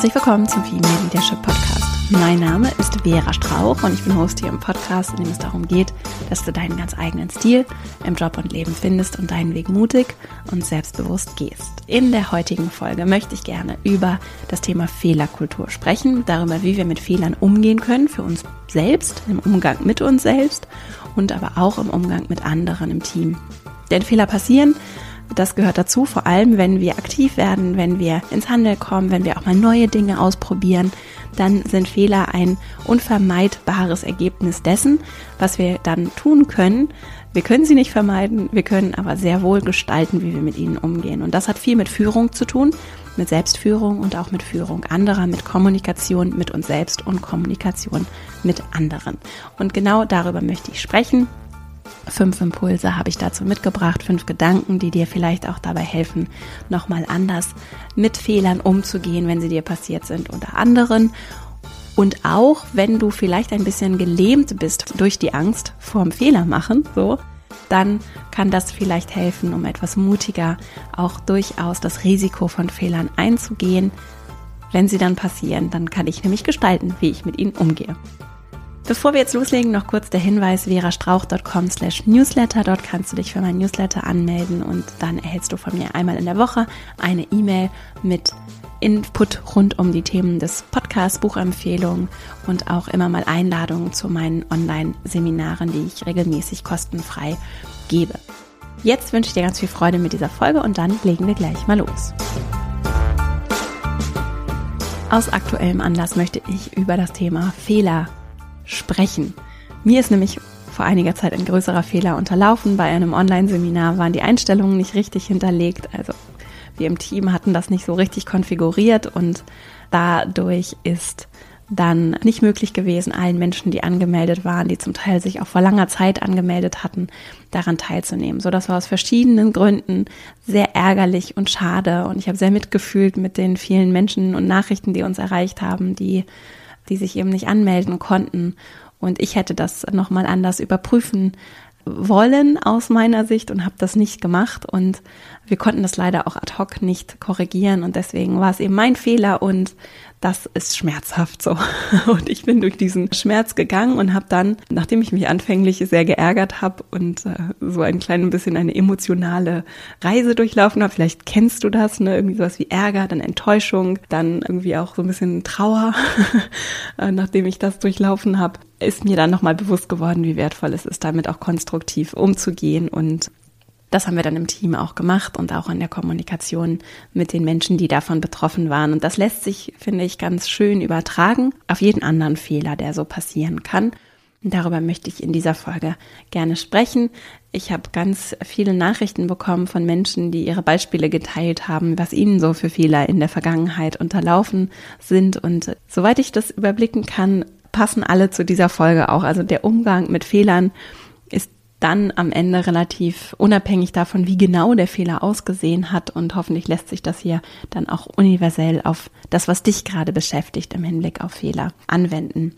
Herzlich willkommen zum Female Leadership Podcast. Mein Name ist Vera Strauch und ich bin Host hier im Podcast, in dem es darum geht, dass du deinen ganz eigenen Stil im Job und Leben findest und deinen Weg mutig und selbstbewusst gehst. In der heutigen Folge möchte ich gerne über das Thema Fehlerkultur sprechen, darüber, wie wir mit Fehlern umgehen können für uns selbst, im Umgang mit uns selbst und aber auch im Umgang mit anderen im Team. Denn Fehler passieren, das gehört dazu, vor allem wenn wir aktiv werden, wenn wir ins Handel kommen, wenn wir auch mal neue Dinge ausprobieren, dann sind Fehler ein unvermeidbares Ergebnis dessen, was wir dann tun können. Wir können sie nicht vermeiden, wir können aber sehr wohl gestalten, wie wir mit ihnen umgehen. Und das hat viel mit Führung zu tun, mit Selbstführung und auch mit Führung anderer, mit Kommunikation mit uns selbst und Kommunikation mit anderen. Und genau darüber möchte ich sprechen. Fünf Impulse habe ich dazu mitgebracht, fünf Gedanken, die dir vielleicht auch dabei helfen, nochmal anders mit Fehlern umzugehen, wenn sie dir passiert sind unter anderen. Und auch wenn du vielleicht ein bisschen gelähmt bist durch die Angst vorm Fehler machen, so, dann kann das vielleicht helfen, um etwas mutiger auch durchaus das Risiko von Fehlern einzugehen. Wenn sie dann passieren, dann kann ich nämlich gestalten, wie ich mit ihnen umgehe. Bevor wir jetzt loslegen, noch kurz der Hinweis verastrauch.com slash newsletter. Dort kannst du dich für mein Newsletter anmelden und dann erhältst du von mir einmal in der Woche eine E-Mail mit Input rund um die Themen des Podcasts, Buchempfehlungen und auch immer mal Einladungen zu meinen Online-Seminaren, die ich regelmäßig kostenfrei gebe. Jetzt wünsche ich dir ganz viel Freude mit dieser Folge und dann legen wir gleich mal los. Aus aktuellem Anlass möchte ich über das Thema Fehler sprechen. Mir ist nämlich vor einiger Zeit ein größerer Fehler unterlaufen. Bei einem Online-Seminar waren die Einstellungen nicht richtig hinterlegt. Also wir im Team hatten das nicht so richtig konfiguriert und dadurch ist dann nicht möglich gewesen, allen Menschen, die angemeldet waren, die zum Teil sich auch vor langer Zeit angemeldet hatten, daran teilzunehmen. So, das war aus verschiedenen Gründen sehr ärgerlich und schade. Und ich habe sehr mitgefühlt mit den vielen Menschen und Nachrichten, die uns erreicht haben, die die sich eben nicht anmelden konnten. Und ich hätte das nochmal anders überprüfen wollen aus meiner Sicht und habe das nicht gemacht. Und wir konnten das leider auch ad hoc nicht korrigieren. Und deswegen war es eben mein Fehler und das ist schmerzhaft so. Und ich bin durch diesen Schmerz gegangen und habe dann, nachdem ich mich anfänglich sehr geärgert habe und äh, so ein klein bisschen eine emotionale Reise durchlaufen habe, vielleicht kennst du das, ne? irgendwie sowas wie Ärger, dann Enttäuschung, dann irgendwie auch so ein bisschen Trauer, äh, nachdem ich das durchlaufen habe, ist mir dann nochmal bewusst geworden, wie wertvoll es ist, damit auch konstruktiv umzugehen und das haben wir dann im Team auch gemacht und auch in der Kommunikation mit den Menschen, die davon betroffen waren. Und das lässt sich, finde ich, ganz schön übertragen auf jeden anderen Fehler, der so passieren kann. Und darüber möchte ich in dieser Folge gerne sprechen. Ich habe ganz viele Nachrichten bekommen von Menschen, die ihre Beispiele geteilt haben, was ihnen so für Fehler in der Vergangenheit unterlaufen sind. Und soweit ich das überblicken kann, passen alle zu dieser Folge auch. Also der Umgang mit Fehlern dann am Ende relativ unabhängig davon, wie genau der Fehler ausgesehen hat. Und hoffentlich lässt sich das hier dann auch universell auf das, was dich gerade beschäftigt im Hinblick auf Fehler anwenden.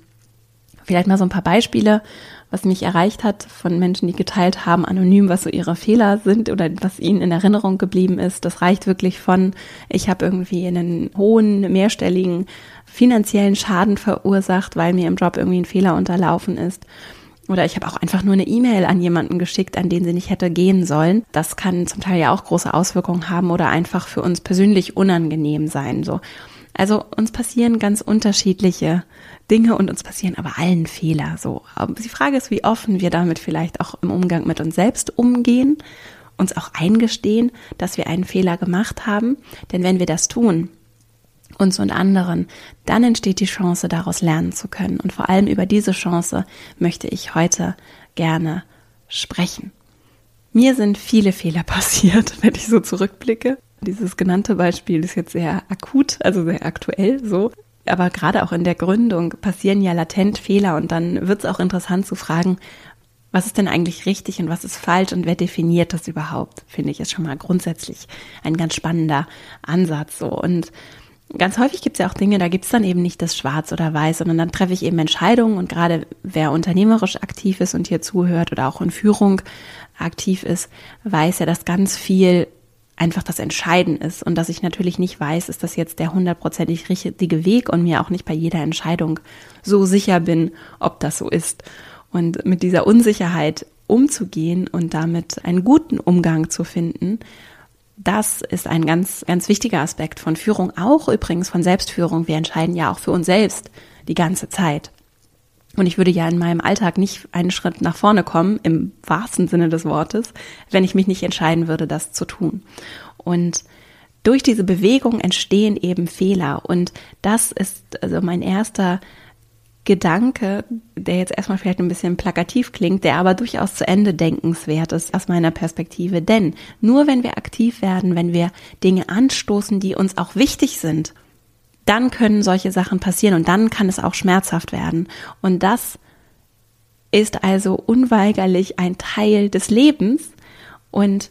Vielleicht mal so ein paar Beispiele, was mich erreicht hat von Menschen, die geteilt haben, anonym, was so ihre Fehler sind oder was ihnen in Erinnerung geblieben ist. Das reicht wirklich von, ich habe irgendwie einen hohen, mehrstelligen finanziellen Schaden verursacht, weil mir im Job irgendwie ein Fehler unterlaufen ist oder ich habe auch einfach nur eine E-Mail an jemanden geschickt, an den sie nicht hätte gehen sollen. Das kann zum Teil ja auch große Auswirkungen haben oder einfach für uns persönlich unangenehm sein. So. Also uns passieren ganz unterschiedliche Dinge und uns passieren aber allen Fehler. So. Aber die Frage ist, wie offen wir damit vielleicht auch im Umgang mit uns selbst umgehen, uns auch eingestehen, dass wir einen Fehler gemacht haben. Denn wenn wir das tun, uns und anderen, dann entsteht die Chance, daraus lernen zu können. Und vor allem über diese Chance möchte ich heute gerne sprechen. Mir sind viele Fehler passiert, wenn ich so zurückblicke. Dieses genannte Beispiel ist jetzt sehr akut, also sehr aktuell so. Aber gerade auch in der Gründung passieren ja latent Fehler und dann wird es auch interessant zu fragen, was ist denn eigentlich richtig und was ist falsch und wer definiert das überhaupt? Finde ich ist schon mal grundsätzlich ein ganz spannender Ansatz so. Und ganz häufig gibt es ja auch Dinge, da gibt es dann eben nicht das Schwarz oder Weiß, sondern dann treffe ich eben Entscheidungen und gerade wer unternehmerisch aktiv ist und hier zuhört oder auch in Führung aktiv ist, weiß ja, dass ganz viel einfach das Entscheiden ist und dass ich natürlich nicht weiß, ist das jetzt der hundertprozentig richtige Weg und mir auch nicht bei jeder Entscheidung so sicher bin, ob das so ist. Und mit dieser Unsicherheit umzugehen und damit einen guten Umgang zu finden, das ist ein ganz, ganz wichtiger Aspekt von Führung, auch übrigens von Selbstführung. Wir entscheiden ja auch für uns selbst die ganze Zeit. Und ich würde ja in meinem Alltag nicht einen Schritt nach vorne kommen, im wahrsten Sinne des Wortes, wenn ich mich nicht entscheiden würde, das zu tun. Und durch diese Bewegung entstehen eben Fehler. Und das ist also mein erster Gedanke, der jetzt erstmal vielleicht ein bisschen plakativ klingt, der aber durchaus zu Ende denkenswert ist aus meiner Perspektive. Denn nur wenn wir aktiv werden, wenn wir Dinge anstoßen, die uns auch wichtig sind, dann können solche Sachen passieren und dann kann es auch schmerzhaft werden. Und das ist also unweigerlich ein Teil des Lebens und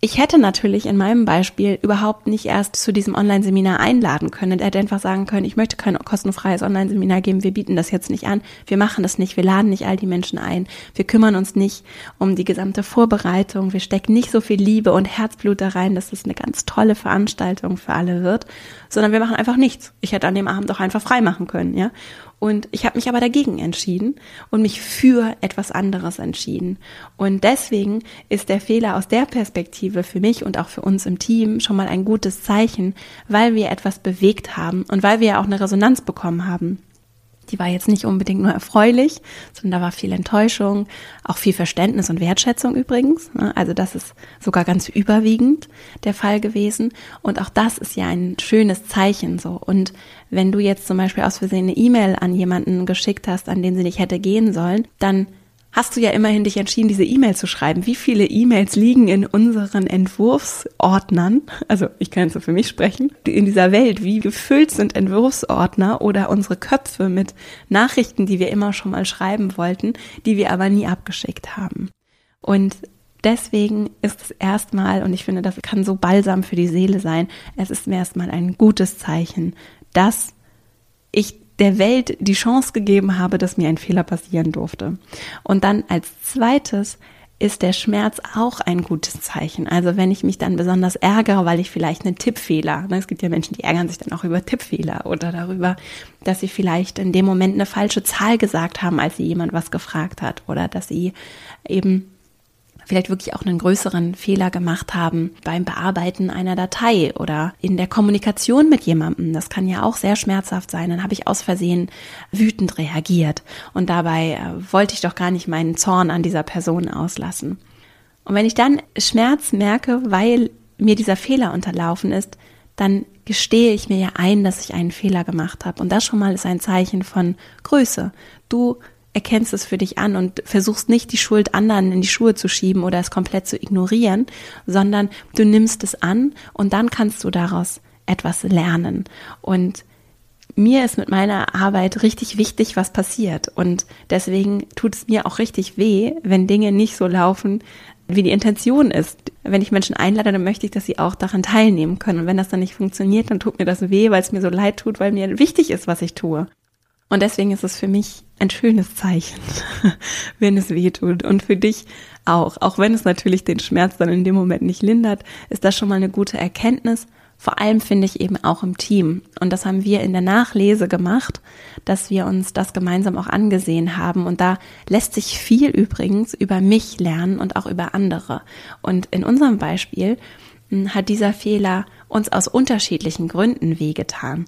ich hätte natürlich in meinem Beispiel überhaupt nicht erst zu diesem Online-Seminar einladen können. Er hätte einfach sagen können, ich möchte kein kostenfreies Online-Seminar geben, wir bieten das jetzt nicht an, wir machen das nicht, wir laden nicht all die Menschen ein, wir kümmern uns nicht um die gesamte Vorbereitung, wir stecken nicht so viel Liebe und Herzblut da rein, dass es eine ganz tolle Veranstaltung für alle wird, sondern wir machen einfach nichts. Ich hätte an dem Abend auch einfach frei machen können, ja. Und ich habe mich aber dagegen entschieden und mich für etwas anderes entschieden. Und deswegen ist der Fehler aus der Perspektive für mich und auch für uns im Team schon mal ein gutes Zeichen, weil wir etwas bewegt haben und weil wir auch eine Resonanz bekommen haben. Die war jetzt nicht unbedingt nur erfreulich, sondern da war viel Enttäuschung, auch viel Verständnis und Wertschätzung übrigens. Ne? Also das ist sogar ganz überwiegend der Fall gewesen. Und auch das ist ja ein schönes Zeichen so. Und wenn du jetzt zum Beispiel aus Versehen eine E-Mail an jemanden geschickt hast, an den sie nicht hätte gehen sollen, dann hast du ja immerhin dich entschieden, diese E-Mail zu schreiben. Wie viele E-Mails liegen in unseren Entwurfsordnern? Also ich kann so für mich sprechen. In dieser Welt, wie gefüllt sind Entwurfsordner oder unsere Köpfe mit Nachrichten, die wir immer schon mal schreiben wollten, die wir aber nie abgeschickt haben. Und deswegen ist es erstmal, und ich finde, das kann so balsam für die Seele sein, es ist mir erstmal ein gutes Zeichen, dass ich der Welt die Chance gegeben habe, dass mir ein Fehler passieren durfte. Und dann als zweites ist der Schmerz auch ein gutes Zeichen. Also wenn ich mich dann besonders ärgere, weil ich vielleicht einen Tippfehler, ne, es gibt ja Menschen, die ärgern sich dann auch über Tippfehler oder darüber, dass sie vielleicht in dem Moment eine falsche Zahl gesagt haben, als sie jemand was gefragt hat oder dass sie eben vielleicht wirklich auch einen größeren Fehler gemacht haben beim Bearbeiten einer Datei oder in der Kommunikation mit jemandem. Das kann ja auch sehr schmerzhaft sein. Dann habe ich aus Versehen wütend reagiert und dabei äh, wollte ich doch gar nicht meinen Zorn an dieser Person auslassen. Und wenn ich dann Schmerz merke, weil mir dieser Fehler unterlaufen ist, dann gestehe ich mir ja ein, dass ich einen Fehler gemacht habe. Und das schon mal ist ein Zeichen von Größe. Du erkennst es für dich an und versuchst nicht die Schuld anderen in die Schuhe zu schieben oder es komplett zu ignorieren, sondern du nimmst es an und dann kannst du daraus etwas lernen. Und mir ist mit meiner Arbeit richtig wichtig, was passiert. Und deswegen tut es mir auch richtig weh, wenn Dinge nicht so laufen, wie die Intention ist. Wenn ich Menschen einlade, dann möchte ich, dass sie auch daran teilnehmen können. Und wenn das dann nicht funktioniert, dann tut mir das weh, weil es mir so leid tut, weil mir wichtig ist, was ich tue. Und deswegen ist es für mich ein schönes Zeichen, wenn es weh tut. Und für dich auch. Auch wenn es natürlich den Schmerz dann in dem Moment nicht lindert, ist das schon mal eine gute Erkenntnis. Vor allem finde ich eben auch im Team. Und das haben wir in der Nachlese gemacht, dass wir uns das gemeinsam auch angesehen haben. Und da lässt sich viel übrigens über mich lernen und auch über andere. Und in unserem Beispiel hm, hat dieser Fehler uns aus unterschiedlichen Gründen wehgetan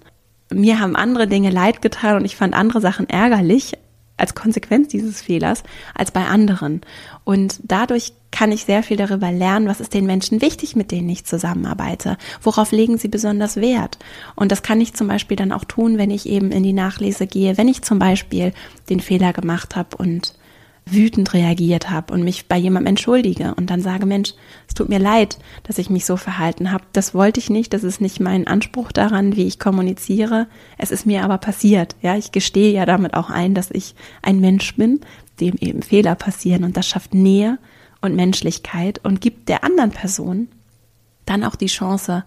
mir haben andere Dinge leid getan und ich fand andere Sachen ärgerlich als Konsequenz dieses Fehlers als bei anderen. Und dadurch kann ich sehr viel darüber lernen, was ist den Menschen wichtig, mit denen ich zusammenarbeite. Worauf legen sie besonders Wert? Und das kann ich zum Beispiel dann auch tun, wenn ich eben in die Nachlese gehe, wenn ich zum Beispiel den Fehler gemacht habe und wütend reagiert habe und mich bei jemandem entschuldige und dann sage, Mensch, es tut mir leid, dass ich mich so verhalten habe. Das wollte ich nicht, das ist nicht mein Anspruch daran, wie ich kommuniziere. Es ist mir aber passiert. Ja, ich gestehe ja damit auch ein, dass ich ein Mensch bin, dem eben Fehler passieren und das schafft Nähe und Menschlichkeit und gibt der anderen Person dann auch die Chance,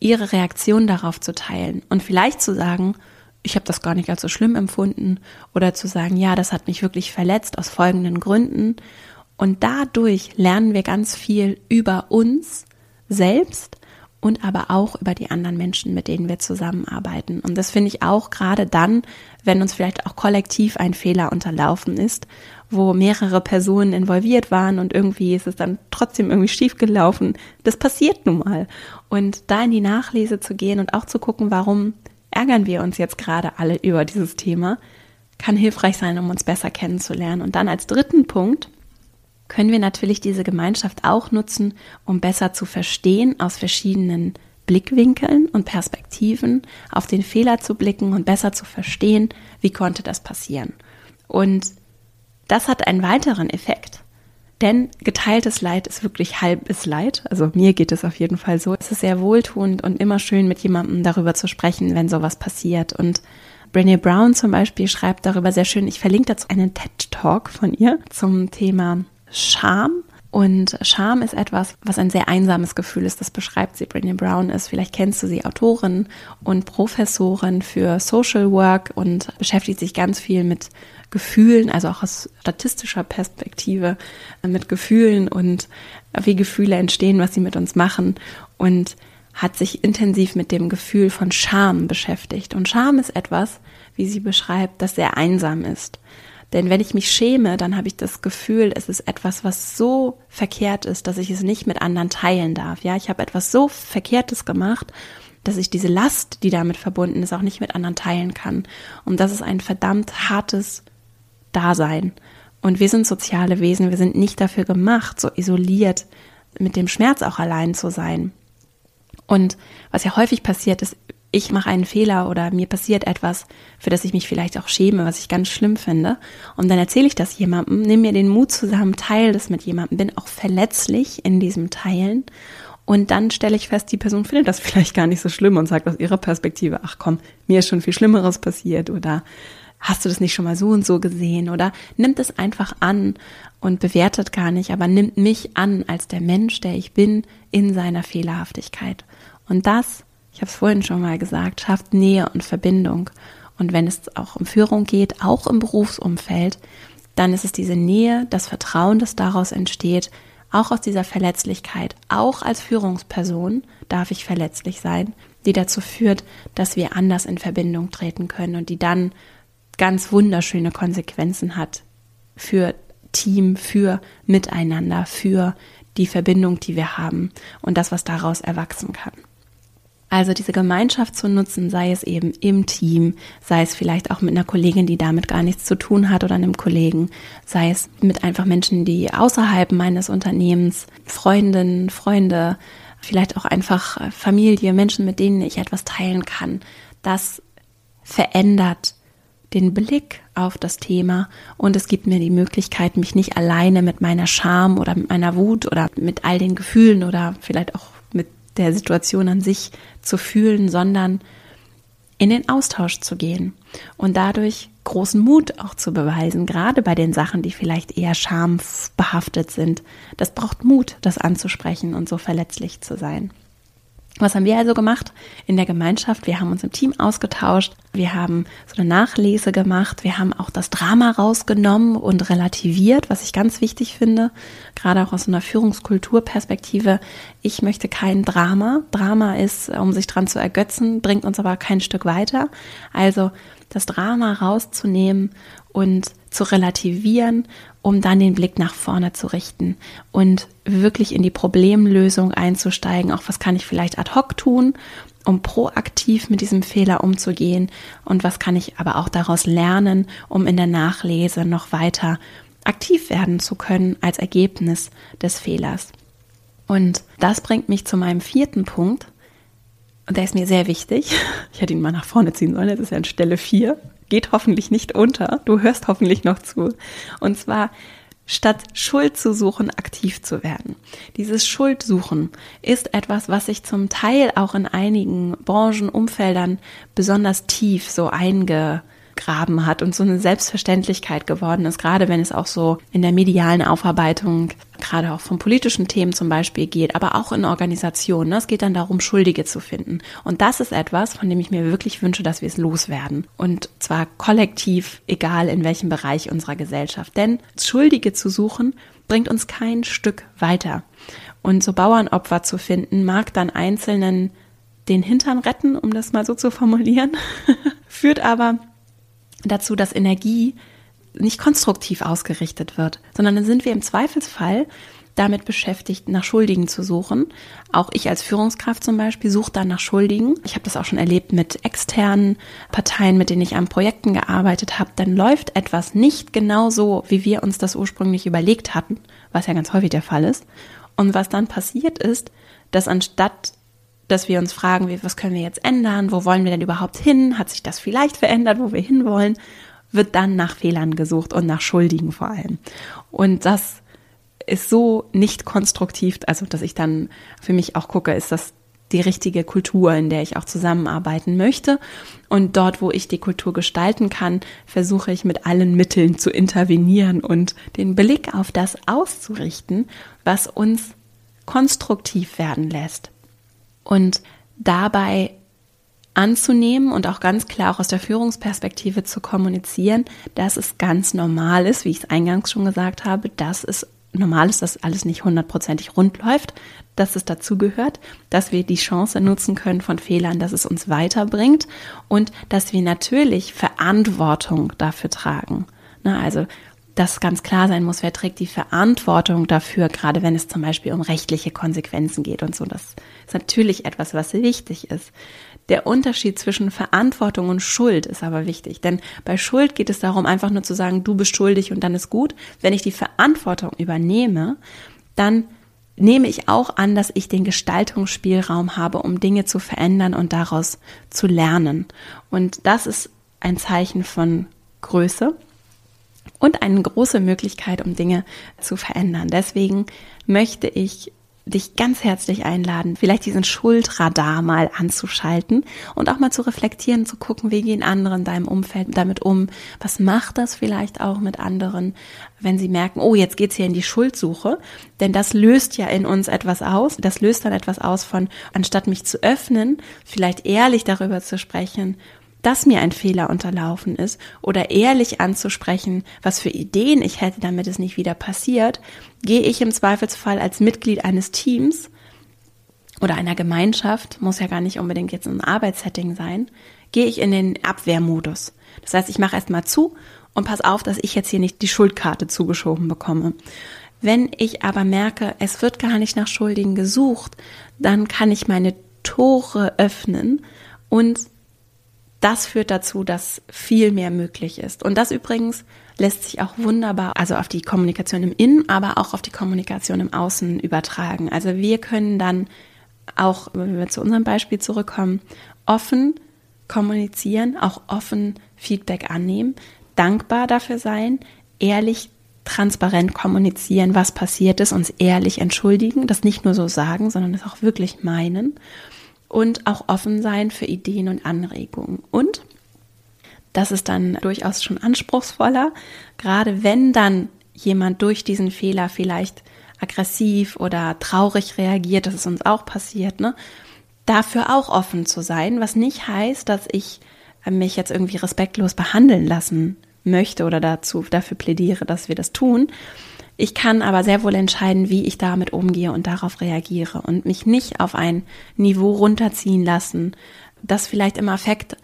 ihre Reaktion darauf zu teilen und vielleicht zu sagen, ich habe das gar nicht als so schlimm empfunden oder zu sagen, ja, das hat mich wirklich verletzt aus folgenden Gründen. Und dadurch lernen wir ganz viel über uns, selbst und aber auch über die anderen Menschen, mit denen wir zusammenarbeiten. Und das finde ich auch gerade dann, wenn uns vielleicht auch kollektiv ein Fehler unterlaufen ist, wo mehrere Personen involviert waren und irgendwie ist es dann trotzdem irgendwie schief gelaufen. Das passiert nun mal. Und da in die Nachlese zu gehen und auch zu gucken, warum ärgern wir uns jetzt gerade alle über dieses Thema, kann hilfreich sein, um uns besser kennenzulernen. Und dann als dritten Punkt können wir natürlich diese Gemeinschaft auch nutzen, um besser zu verstehen aus verschiedenen Blickwinkeln und Perspektiven auf den Fehler zu blicken und besser zu verstehen, wie konnte das passieren. Und das hat einen weiteren Effekt. Denn geteiltes Leid ist wirklich halbes Leid. Also mir geht es auf jeden Fall so. Es ist sehr wohltuend und immer schön, mit jemandem darüber zu sprechen, wenn sowas passiert. Und Brené Brown zum Beispiel schreibt darüber sehr schön. Ich verlinke dazu einen TED Talk von ihr zum Thema Scham. Und Scham ist etwas, was ein sehr einsames Gefühl ist. Das beschreibt sie. Brené Brown ist, vielleicht kennst du sie, Autorin und Professorin für Social Work und beschäftigt sich ganz viel mit Gefühlen, also auch aus statistischer Perspektive mit Gefühlen und wie Gefühle entstehen, was sie mit uns machen und hat sich intensiv mit dem Gefühl von Scham beschäftigt. Und Scham ist etwas, wie sie beschreibt, das sehr einsam ist. Denn wenn ich mich schäme, dann habe ich das Gefühl, es ist etwas, was so verkehrt ist, dass ich es nicht mit anderen teilen darf. Ja, ich habe etwas so Verkehrtes gemacht, dass ich diese Last, die damit verbunden ist, auch nicht mit anderen teilen kann. Und das ist ein verdammt hartes Dasein. Und wir sind soziale Wesen, wir sind nicht dafür gemacht, so isoliert mit dem Schmerz auch allein zu sein. Und was ja häufig passiert ist, ich mache einen Fehler oder mir passiert etwas, für das ich mich vielleicht auch schäme, was ich ganz schlimm finde. Und dann erzähle ich das jemandem, nehme mir den Mut zusammen, teile das mit jemandem, bin auch verletzlich in diesem Teilen. Und dann stelle ich fest, die Person findet das vielleicht gar nicht so schlimm und sagt aus ihrer Perspektive, ach komm, mir ist schon viel Schlimmeres passiert oder hast du das nicht schon mal so und so gesehen oder nimmt es einfach an und bewertet gar nicht, aber nimmt mich an als der Mensch, der ich bin, in seiner Fehlerhaftigkeit. Und das ich habe es vorhin schon mal gesagt, schafft Nähe und Verbindung. Und wenn es auch um Führung geht, auch im Berufsumfeld, dann ist es diese Nähe, das Vertrauen, das daraus entsteht, auch aus dieser Verletzlichkeit, auch als Führungsperson darf ich verletzlich sein, die dazu führt, dass wir anders in Verbindung treten können und die dann ganz wunderschöne Konsequenzen hat für Team, für Miteinander, für die Verbindung, die wir haben und das, was daraus erwachsen kann. Also diese Gemeinschaft zu nutzen, sei es eben im Team, sei es vielleicht auch mit einer Kollegin, die damit gar nichts zu tun hat oder einem Kollegen, sei es mit einfach Menschen, die außerhalb meines Unternehmens, Freundinnen, Freunde, vielleicht auch einfach Familie, Menschen, mit denen ich etwas teilen kann. Das verändert den Blick auf das Thema und es gibt mir die Möglichkeit, mich nicht alleine mit meiner Scham oder mit meiner Wut oder mit all den Gefühlen oder vielleicht auch der Situation an sich zu fühlen, sondern in den Austausch zu gehen und dadurch großen Mut auch zu beweisen, gerade bei den Sachen, die vielleicht eher schambehaftet sind. Das braucht Mut, das anzusprechen und so verletzlich zu sein. Was haben wir also gemacht in der Gemeinschaft? Wir haben uns im Team ausgetauscht, wir haben so eine Nachlese gemacht, wir haben auch das Drama rausgenommen und relativiert, was ich ganz wichtig finde, gerade auch aus einer Führungskulturperspektive. Ich möchte kein Drama. Drama ist, um sich dran zu ergötzen, bringt uns aber kein Stück weiter. Also das Drama rauszunehmen und zu relativieren, um dann den Blick nach vorne zu richten und wirklich in die Problemlösung einzusteigen. Auch was kann ich vielleicht ad hoc tun, um proaktiv mit diesem Fehler umzugehen und was kann ich aber auch daraus lernen, um in der Nachlese noch weiter aktiv werden zu können als Ergebnis des Fehlers. Und das bringt mich zu meinem vierten Punkt. Und der ist mir sehr wichtig. Ich hätte ihn mal nach vorne ziehen sollen. Das ist ja an Stelle 4 geht hoffentlich nicht unter. Du hörst hoffentlich noch zu. Und zwar statt Schuld zu suchen, aktiv zu werden. Dieses Schuldsuchen ist etwas, was sich zum Teil auch in einigen Branchenumfeldern besonders tief so einge eingegraben hat und so eine Selbstverständlichkeit geworden ist, gerade wenn es auch so in der medialen Aufarbeitung, gerade auch von politischen Themen zum Beispiel geht, aber auch in Organisationen. Ne? Es geht dann darum, Schuldige zu finden. Und das ist etwas, von dem ich mir wirklich wünsche, dass wir es loswerden. Und zwar kollektiv, egal in welchem Bereich unserer Gesellschaft. Denn Schuldige zu suchen, bringt uns kein Stück weiter. Und so Bauernopfer zu finden, mag dann Einzelnen den Hintern retten, um das mal so zu formulieren, führt aber dazu, dass Energie nicht konstruktiv ausgerichtet wird, sondern dann sind wir im Zweifelsfall damit beschäftigt, nach Schuldigen zu suchen. Auch ich als Führungskraft zum Beispiel suche dann nach Schuldigen. Ich habe das auch schon erlebt mit externen Parteien, mit denen ich an Projekten gearbeitet habe. Dann läuft etwas nicht genau so, wie wir uns das ursprünglich überlegt hatten, was ja ganz häufig der Fall ist. Und was dann passiert ist, dass anstatt dass wir uns fragen, was können wir jetzt ändern, wo wollen wir denn überhaupt hin, hat sich das vielleicht verändert, wo wir hinwollen, wird dann nach Fehlern gesucht und nach Schuldigen vor allem. Und das ist so nicht konstruktiv, also dass ich dann für mich auch gucke, ist das die richtige Kultur, in der ich auch zusammenarbeiten möchte. Und dort, wo ich die Kultur gestalten kann, versuche ich mit allen Mitteln zu intervenieren und den Blick auf das auszurichten, was uns konstruktiv werden lässt. Und dabei anzunehmen und auch ganz klar auch aus der Führungsperspektive zu kommunizieren, dass es ganz normal ist, wie ich es eingangs schon gesagt habe, dass es normal ist, dass alles nicht hundertprozentig rund läuft, dass es dazugehört, dass wir die Chance nutzen können von Fehlern, dass es uns weiterbringt und dass wir natürlich Verantwortung dafür tragen. Na, also, dass ganz klar sein muss, wer trägt die Verantwortung dafür, gerade wenn es zum Beispiel um rechtliche Konsequenzen geht und so. Das ist natürlich etwas, was wichtig ist. Der Unterschied zwischen Verantwortung und Schuld ist aber wichtig, denn bei Schuld geht es darum, einfach nur zu sagen, du bist schuldig und dann ist gut. Wenn ich die Verantwortung übernehme, dann nehme ich auch an, dass ich den Gestaltungsspielraum habe, um Dinge zu verändern und daraus zu lernen. Und das ist ein Zeichen von Größe und eine große Möglichkeit, um Dinge zu verändern. Deswegen möchte ich dich ganz herzlich einladen, vielleicht diesen Schuldradar mal anzuschalten und auch mal zu reflektieren, zu gucken, wie gehen andere in deinem Umfeld damit um? Was macht das vielleicht auch mit anderen, wenn sie merken, oh, jetzt geht's hier in die Schuldsuche? Denn das löst ja in uns etwas aus. Das löst dann etwas aus von, anstatt mich zu öffnen, vielleicht ehrlich darüber zu sprechen, dass mir ein Fehler unterlaufen ist oder ehrlich anzusprechen, was für Ideen ich hätte, damit es nicht wieder passiert, gehe ich im Zweifelsfall als Mitglied eines Teams oder einer Gemeinschaft, muss ja gar nicht unbedingt jetzt ein Arbeitssetting sein, gehe ich in den Abwehrmodus. Das heißt, ich mache erstmal zu und pass auf, dass ich jetzt hier nicht die Schuldkarte zugeschoben bekomme. Wenn ich aber merke, es wird gar nicht nach Schuldigen gesucht, dann kann ich meine Tore öffnen und das führt dazu, dass viel mehr möglich ist. Und das übrigens lässt sich auch wunderbar, also auf die Kommunikation im Innen, aber auch auf die Kommunikation im Außen übertragen. Also wir können dann auch, wenn wir zu unserem Beispiel zurückkommen, offen kommunizieren, auch offen Feedback annehmen, dankbar dafür sein, ehrlich transparent kommunizieren, was passiert ist, uns ehrlich entschuldigen, das nicht nur so sagen, sondern es auch wirklich meinen und auch offen sein für Ideen und Anregungen. Und das ist dann durchaus schon anspruchsvoller, gerade wenn dann jemand durch diesen Fehler vielleicht aggressiv oder traurig reagiert, das ist uns auch passiert, ne? Dafür auch offen zu sein, was nicht heißt, dass ich mich jetzt irgendwie respektlos behandeln lassen möchte oder dazu dafür plädiere, dass wir das tun, ich kann aber sehr wohl entscheiden, wie ich damit umgehe und darauf reagiere und mich nicht auf ein Niveau runterziehen lassen, das vielleicht im Affekt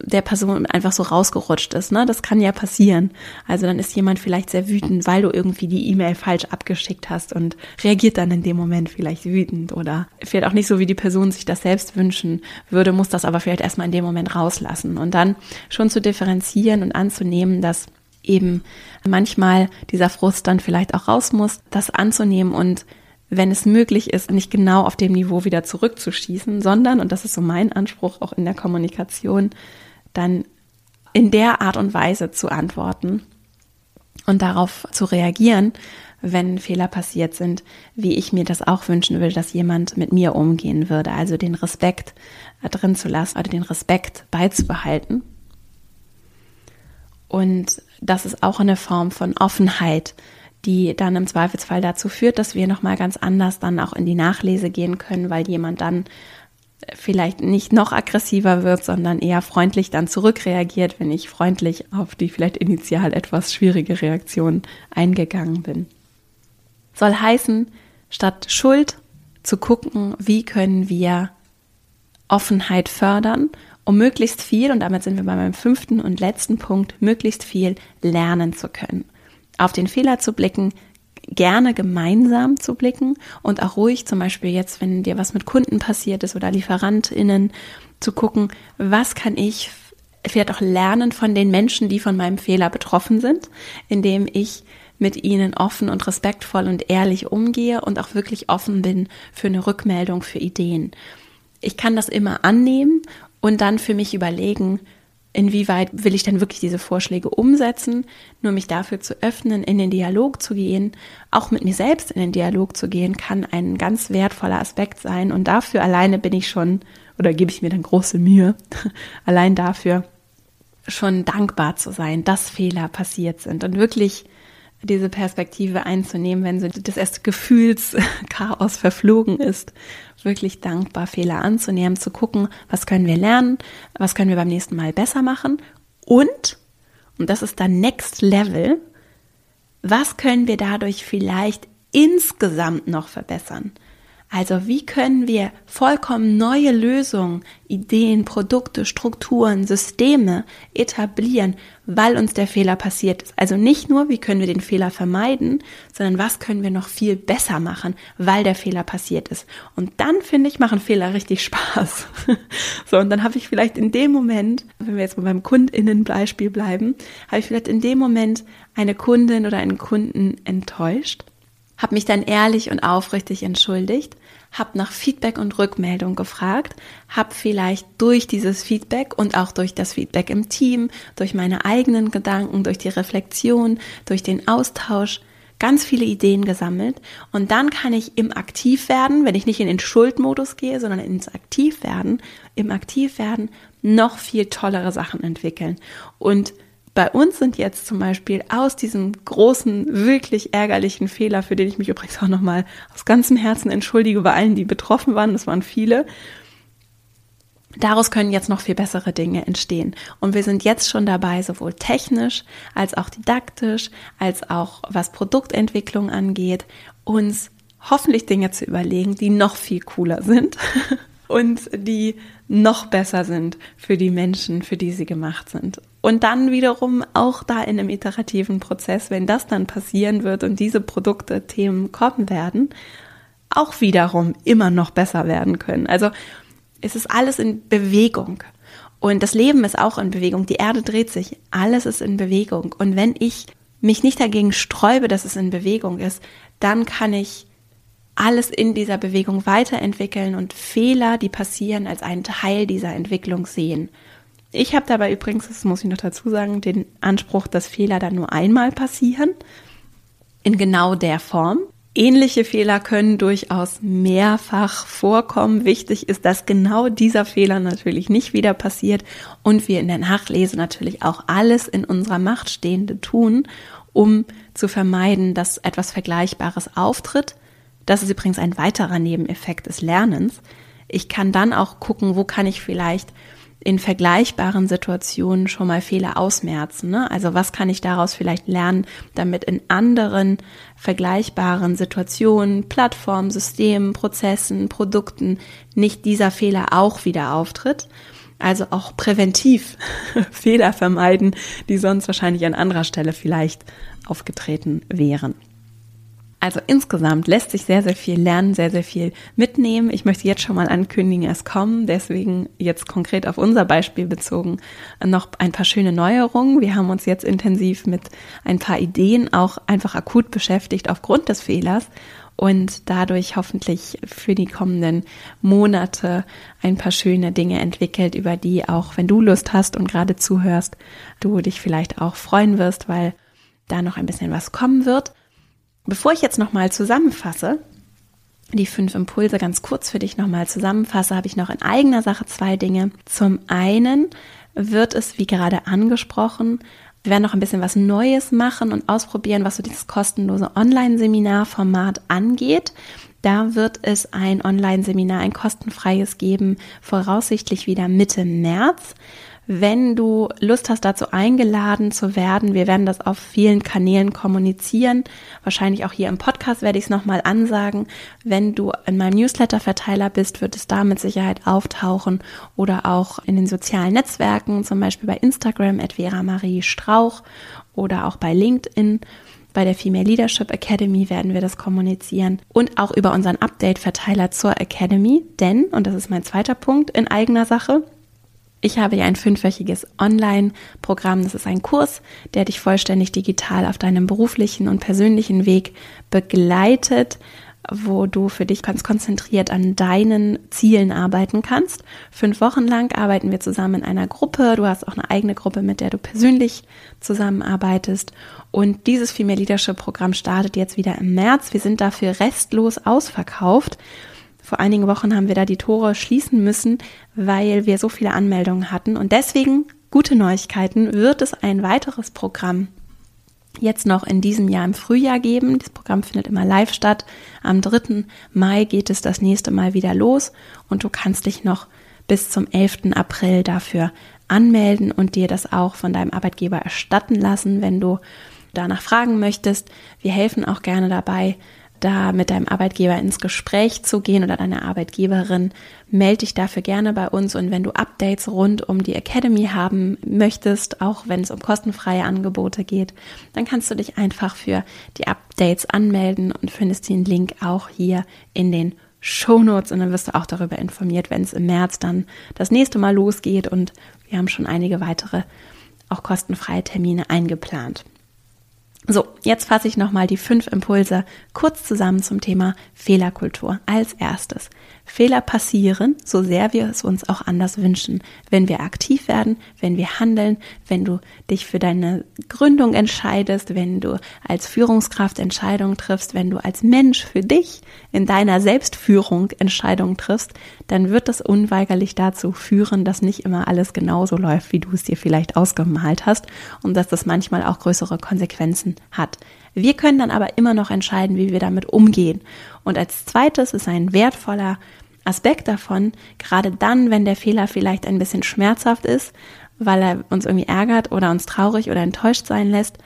der Person einfach so rausgerutscht ist. Ne? Das kann ja passieren. Also dann ist jemand vielleicht sehr wütend, weil du irgendwie die E-Mail falsch abgeschickt hast und reagiert dann in dem Moment vielleicht wütend oder vielleicht auch nicht so, wie die Person sich das selbst wünschen würde, muss das aber vielleicht erstmal in dem Moment rauslassen und dann schon zu differenzieren und anzunehmen, dass eben manchmal dieser Frust dann vielleicht auch raus muss, das anzunehmen und wenn es möglich ist, nicht genau auf dem Niveau wieder zurückzuschießen, sondern, und das ist so mein Anspruch auch in der Kommunikation, dann in der Art und Weise zu antworten und darauf zu reagieren, wenn Fehler passiert sind, wie ich mir das auch wünschen würde, dass jemand mit mir umgehen würde. Also den Respekt drin zu lassen oder den Respekt beizubehalten. Und das ist auch eine Form von Offenheit, die dann im Zweifelsfall dazu führt, dass wir nochmal ganz anders dann auch in die Nachlese gehen können, weil jemand dann vielleicht nicht noch aggressiver wird, sondern eher freundlich dann zurückreagiert, wenn ich freundlich auf die vielleicht initial etwas schwierige Reaktion eingegangen bin. Soll heißen, statt Schuld zu gucken, wie können wir Offenheit fördern, um möglichst viel, und damit sind wir bei meinem fünften und letzten Punkt, möglichst viel lernen zu können. Auf den Fehler zu blicken, gerne gemeinsam zu blicken und auch ruhig zum Beispiel jetzt, wenn dir was mit Kunden passiert ist oder LieferantInnen, zu gucken, was kann ich vielleicht auch lernen von den Menschen, die von meinem Fehler betroffen sind, indem ich mit ihnen offen und respektvoll und ehrlich umgehe und auch wirklich offen bin für eine Rückmeldung, für Ideen. Ich kann das immer annehmen und dann für mich überlegen, inwieweit will ich denn wirklich diese Vorschläge umsetzen, nur mich dafür zu öffnen, in den Dialog zu gehen, auch mit mir selbst in den Dialog zu gehen, kann ein ganz wertvoller Aspekt sein. Und dafür alleine bin ich schon oder gebe ich mir dann große Mühe, allein dafür schon dankbar zu sein, dass Fehler passiert sind. Und wirklich diese Perspektive einzunehmen, wenn so das erste Gefühlschaos verflogen ist, wirklich dankbar Fehler anzunehmen, zu gucken, was können wir lernen, was können wir beim nächsten Mal besser machen und, und das ist dann Next Level, was können wir dadurch vielleicht insgesamt noch verbessern? Also wie können wir vollkommen neue Lösungen, Ideen, Produkte, Strukturen, Systeme etablieren, weil uns der Fehler passiert ist. Also nicht nur, wie können wir den Fehler vermeiden, sondern was können wir noch viel besser machen, weil der Fehler passiert ist. Und dann, finde ich, machen Fehler richtig Spaß. so, und dann habe ich vielleicht in dem Moment, wenn wir jetzt mal beim Kundinnenbeispiel bleiben, habe ich vielleicht in dem Moment eine Kundin oder einen Kunden enttäuscht habe mich dann ehrlich und aufrichtig entschuldigt, habe nach Feedback und Rückmeldung gefragt, habe vielleicht durch dieses Feedback und auch durch das Feedback im Team, durch meine eigenen Gedanken, durch die Reflexion, durch den Austausch ganz viele Ideen gesammelt. Und dann kann ich im Aktivwerden, wenn ich nicht in den Schuldmodus gehe, sondern ins Aktivwerden, im Aktivwerden noch viel tollere Sachen entwickeln. Und bei uns sind jetzt zum Beispiel aus diesem großen, wirklich ärgerlichen Fehler, für den ich mich übrigens auch nochmal aus ganzem Herzen entschuldige bei allen, die betroffen waren, das waren viele, Daraus können jetzt noch viel bessere Dinge entstehen. Und wir sind jetzt schon dabei, sowohl technisch als auch didaktisch, als auch was Produktentwicklung angeht, uns hoffentlich Dinge zu überlegen, die noch viel cooler sind und die noch besser sind für die Menschen, für die sie gemacht sind. Und dann wiederum auch da in einem iterativen Prozess, wenn das dann passieren wird und diese Produkte, Themen kommen werden, auch wiederum immer noch besser werden können. Also es ist alles in Bewegung. Und das Leben ist auch in Bewegung. Die Erde dreht sich. Alles ist in Bewegung. Und wenn ich mich nicht dagegen sträube, dass es in Bewegung ist, dann kann ich alles in dieser Bewegung weiterentwickeln und Fehler, die passieren, als einen Teil dieser Entwicklung sehen. Ich habe dabei übrigens, das muss ich noch dazu sagen, den Anspruch, dass Fehler dann nur einmal passieren, in genau der Form. Ähnliche Fehler können durchaus mehrfach vorkommen. Wichtig ist, dass genau dieser Fehler natürlich nicht wieder passiert und wir in der Nachlese natürlich auch alles in unserer Macht Stehende tun, um zu vermeiden, dass etwas Vergleichbares auftritt das ist übrigens ein weiterer Nebeneffekt des Lernens. Ich kann dann auch gucken, wo kann ich vielleicht in vergleichbaren Situationen schon mal Fehler ausmerzen. Ne? Also was kann ich daraus vielleicht lernen, damit in anderen vergleichbaren Situationen, Plattformen, Systemen, Prozessen, Produkten nicht dieser Fehler auch wieder auftritt. Also auch präventiv Fehler vermeiden, die sonst wahrscheinlich an anderer Stelle vielleicht aufgetreten wären. Also insgesamt lässt sich sehr, sehr viel lernen, sehr, sehr viel mitnehmen. Ich möchte jetzt schon mal ankündigen, es kommen, deswegen jetzt konkret auf unser Beispiel bezogen, noch ein paar schöne Neuerungen. Wir haben uns jetzt intensiv mit ein paar Ideen auch einfach akut beschäftigt aufgrund des Fehlers und dadurch hoffentlich für die kommenden Monate ein paar schöne Dinge entwickelt, über die auch, wenn du Lust hast und gerade zuhörst, du dich vielleicht auch freuen wirst, weil da noch ein bisschen was kommen wird. Bevor ich jetzt nochmal zusammenfasse, die fünf Impulse ganz kurz für dich nochmal zusammenfasse, habe ich noch in eigener Sache zwei Dinge. Zum einen wird es, wie gerade angesprochen, wir werden noch ein bisschen was Neues machen und ausprobieren, was so dieses kostenlose Online-Seminar-Format angeht. Da wird es ein Online-Seminar, ein kostenfreies geben, voraussichtlich wieder Mitte März Wenn du Lust hast, dazu eingeladen zu werden, wir werden das auf vielen Kanälen kommunizieren. Wahrscheinlich auch hier im Podcast werde ich es nochmal ansagen. Wenn du in meinem Newsletter-Verteiler bist, wird es da mit Sicherheit auftauchen oder auch in den sozialen Netzwerken, zum Beispiel bei Instagram, at Vera Marie Strauch oder auch bei LinkedIn. Bei der Female Leadership Academy werden wir das kommunizieren und auch über unseren Update-Verteiler zur Academy, denn, und das ist mein zweiter Punkt in eigener Sache, ich habe ja ein fünfwöchiges Online-Programm. Das ist ein Kurs, der dich vollständig digital auf deinem beruflichen und persönlichen Weg begleitet, wo du für dich ganz konzentriert an deinen Zielen arbeiten kannst. Fünf Wochen lang arbeiten wir zusammen in einer Gruppe. Du hast auch eine eigene Gruppe, mit der du persönlich zusammenarbeitest. Und dieses Female Leadership Programm startet jetzt wieder im März. Wir sind dafür restlos ausverkauft. Vor einigen Wochen haben wir da die Tore schließen müssen, weil wir so viele Anmeldungen hatten. Und deswegen, gute Neuigkeiten, wird es ein weiteres Programm jetzt noch in diesem Jahr im Frühjahr geben. Das Programm findet immer live statt. Am 3. Mai geht es das nächste Mal wieder los und du kannst dich noch bis zum 11. April dafür anmelden und dir das auch von deinem Arbeitgeber erstatten lassen, wenn du danach fragen möchtest. Wir helfen auch gerne dabei, da mit deinem Arbeitgeber ins Gespräch zu gehen oder deiner Arbeitgeberin, melde dich dafür gerne bei uns. Und wenn du Updates rund um die Academy haben möchtest, auch wenn es um kostenfreie Angebote geht, dann kannst du dich einfach für die Updates anmelden und findest den Link auch hier in den Shownotes und dann wirst du auch darüber informiert, wenn es im März dann das nächste Mal losgeht. Und wir haben schon einige weitere auch kostenfreie Termine eingeplant. So, jetzt fasse ich nochmal die fünf Impulse kurz zusammen zum Thema Fehlerkultur. Als erstes, Fehler passieren, so sehr wir es uns auch anders wünschen. Wenn wir aktiv werden, wenn wir handeln, wenn du dich für deine Gründung entscheidest, wenn du als Führungskraft Entscheidungen triffst, wenn du als Mensch für dich in deiner Selbstführung Entscheidungen triffst, dann wird das unweigerlich dazu führen, dass nicht immer alles genauso läuft, wie du es dir vielleicht ausgemalt hast und dass das manchmal auch größere Konsequenzen hat. Wir können dann aber immer noch entscheiden, wie wir damit umgehen. Und als zweites ist ein wertvoller Aspekt davon, gerade dann, wenn der Fehler vielleicht ein bisschen schmerzhaft ist, weil er uns irgendwie ärgert oder uns traurig oder enttäuscht sein lässt,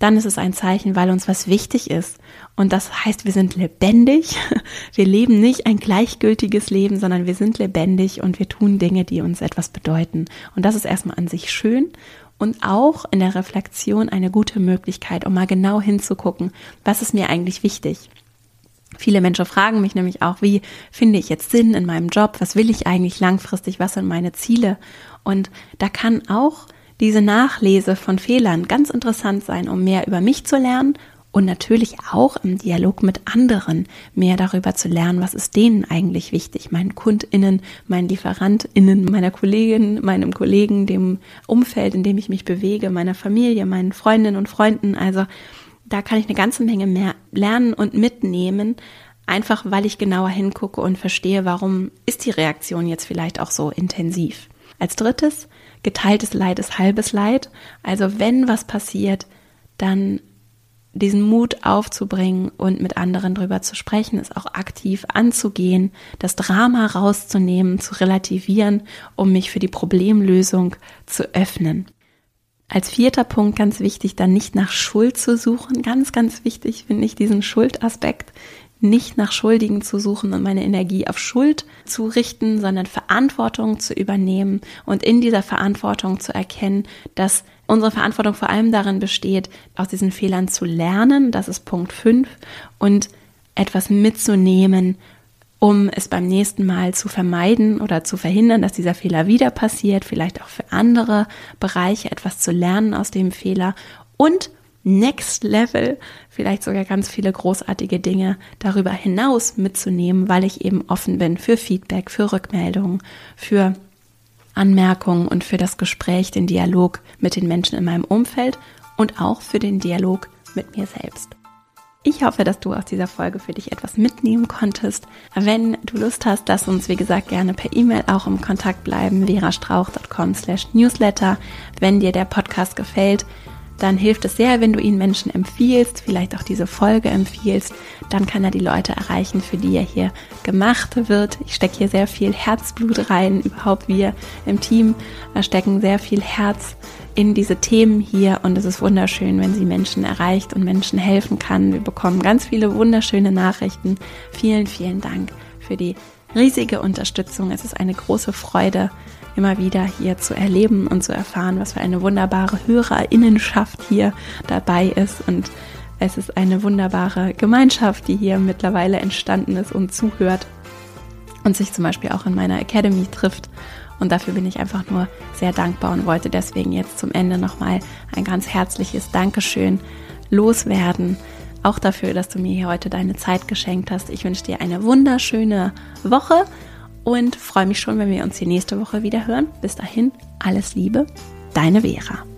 dann ist es ein Zeichen, weil uns was wichtig ist. Und das heißt, wir sind lebendig. Wir leben nicht ein gleichgültiges Leben, sondern wir sind lebendig und wir tun Dinge, die uns etwas bedeuten. Und das ist erstmal an sich schön und auch in der Reflexion eine gute Möglichkeit, um mal genau hinzugucken, was ist mir eigentlich wichtig. Viele Menschen fragen mich nämlich auch, wie finde ich jetzt Sinn in meinem Job? Was will ich eigentlich langfristig? Was sind meine Ziele? Und da kann auch diese Nachlese von Fehlern ganz interessant sein, um mehr über mich zu lernen und natürlich auch im Dialog mit anderen mehr darüber zu lernen, was ist denen eigentlich wichtig, meinen Kundinnen, meinen Lieferantinnen, meiner Kollegin, meinem Kollegen, dem Umfeld, in dem ich mich bewege, meiner Familie, meinen Freundinnen und Freunden. Also da kann ich eine ganze Menge mehr lernen und mitnehmen, einfach weil ich genauer hingucke und verstehe, warum ist die Reaktion jetzt vielleicht auch so intensiv. Als drittes, geteiltes Leid ist halbes Leid. Also wenn was passiert, dann diesen Mut aufzubringen und mit anderen drüber zu sprechen, es auch aktiv anzugehen, das Drama rauszunehmen, zu relativieren, um mich für die Problemlösung zu öffnen. Als vierter Punkt ganz wichtig, dann nicht nach Schuld zu suchen. Ganz, ganz wichtig finde ich diesen Schuldaspekt, nicht nach Schuldigen zu suchen und meine Energie auf Schuld zu richten, sondern Verantwortung zu übernehmen und in dieser Verantwortung zu erkennen, dass unsere Verantwortung vor allem darin besteht, aus diesen Fehlern zu lernen, das ist Punkt 5, und etwas mitzunehmen, um es beim nächsten Mal zu vermeiden oder zu verhindern, dass dieser Fehler wieder passiert, vielleicht auch für andere Bereiche etwas zu lernen aus dem Fehler und Next Level, vielleicht sogar ganz viele großartige Dinge darüber hinaus mitzunehmen, weil ich eben offen bin für Feedback, für Rückmeldungen, für Anmerkungen und für das Gespräch, den Dialog mit den Menschen in meinem Umfeld und auch für den Dialog mit mir selbst. Ich hoffe, dass du aus dieser Folge für dich etwas mitnehmen konntest. Wenn du Lust hast, lass uns, wie gesagt, gerne per E-Mail auch im Kontakt bleiben, verastrauch.com slash newsletter. Wenn dir der Podcast gefällt, dann hilft es sehr, wenn du ihn Menschen empfiehlst, vielleicht auch diese Folge empfiehlst. Dann kann er die Leute erreichen, für die er hier gemacht wird. Ich stecke hier sehr viel Herzblut rein. Überhaupt wir im Team stecken sehr viel Herz in diese Themen hier und es ist wunderschön, wenn sie Menschen erreicht und Menschen helfen kann. Wir bekommen ganz viele wunderschöne Nachrichten. Vielen, vielen Dank für die riesige Unterstützung. Es ist eine große Freude, immer wieder hier zu erleben und zu erfahren, was für eine wunderbare Hörerinnenschaft hier dabei ist. Und es ist eine wunderbare Gemeinschaft, die hier mittlerweile entstanden ist und zuhört und sich zum Beispiel auch in meiner Academy trifft. Und dafür bin ich einfach nur sehr dankbar und wollte deswegen jetzt zum Ende nochmal ein ganz herzliches Dankeschön loswerden. Auch dafür, dass du mir hier heute deine Zeit geschenkt hast. Ich wünsche dir eine wunderschöne Woche und freue mich schon, wenn wir uns die nächste Woche wieder hören. Bis dahin, alles Liebe, deine Vera.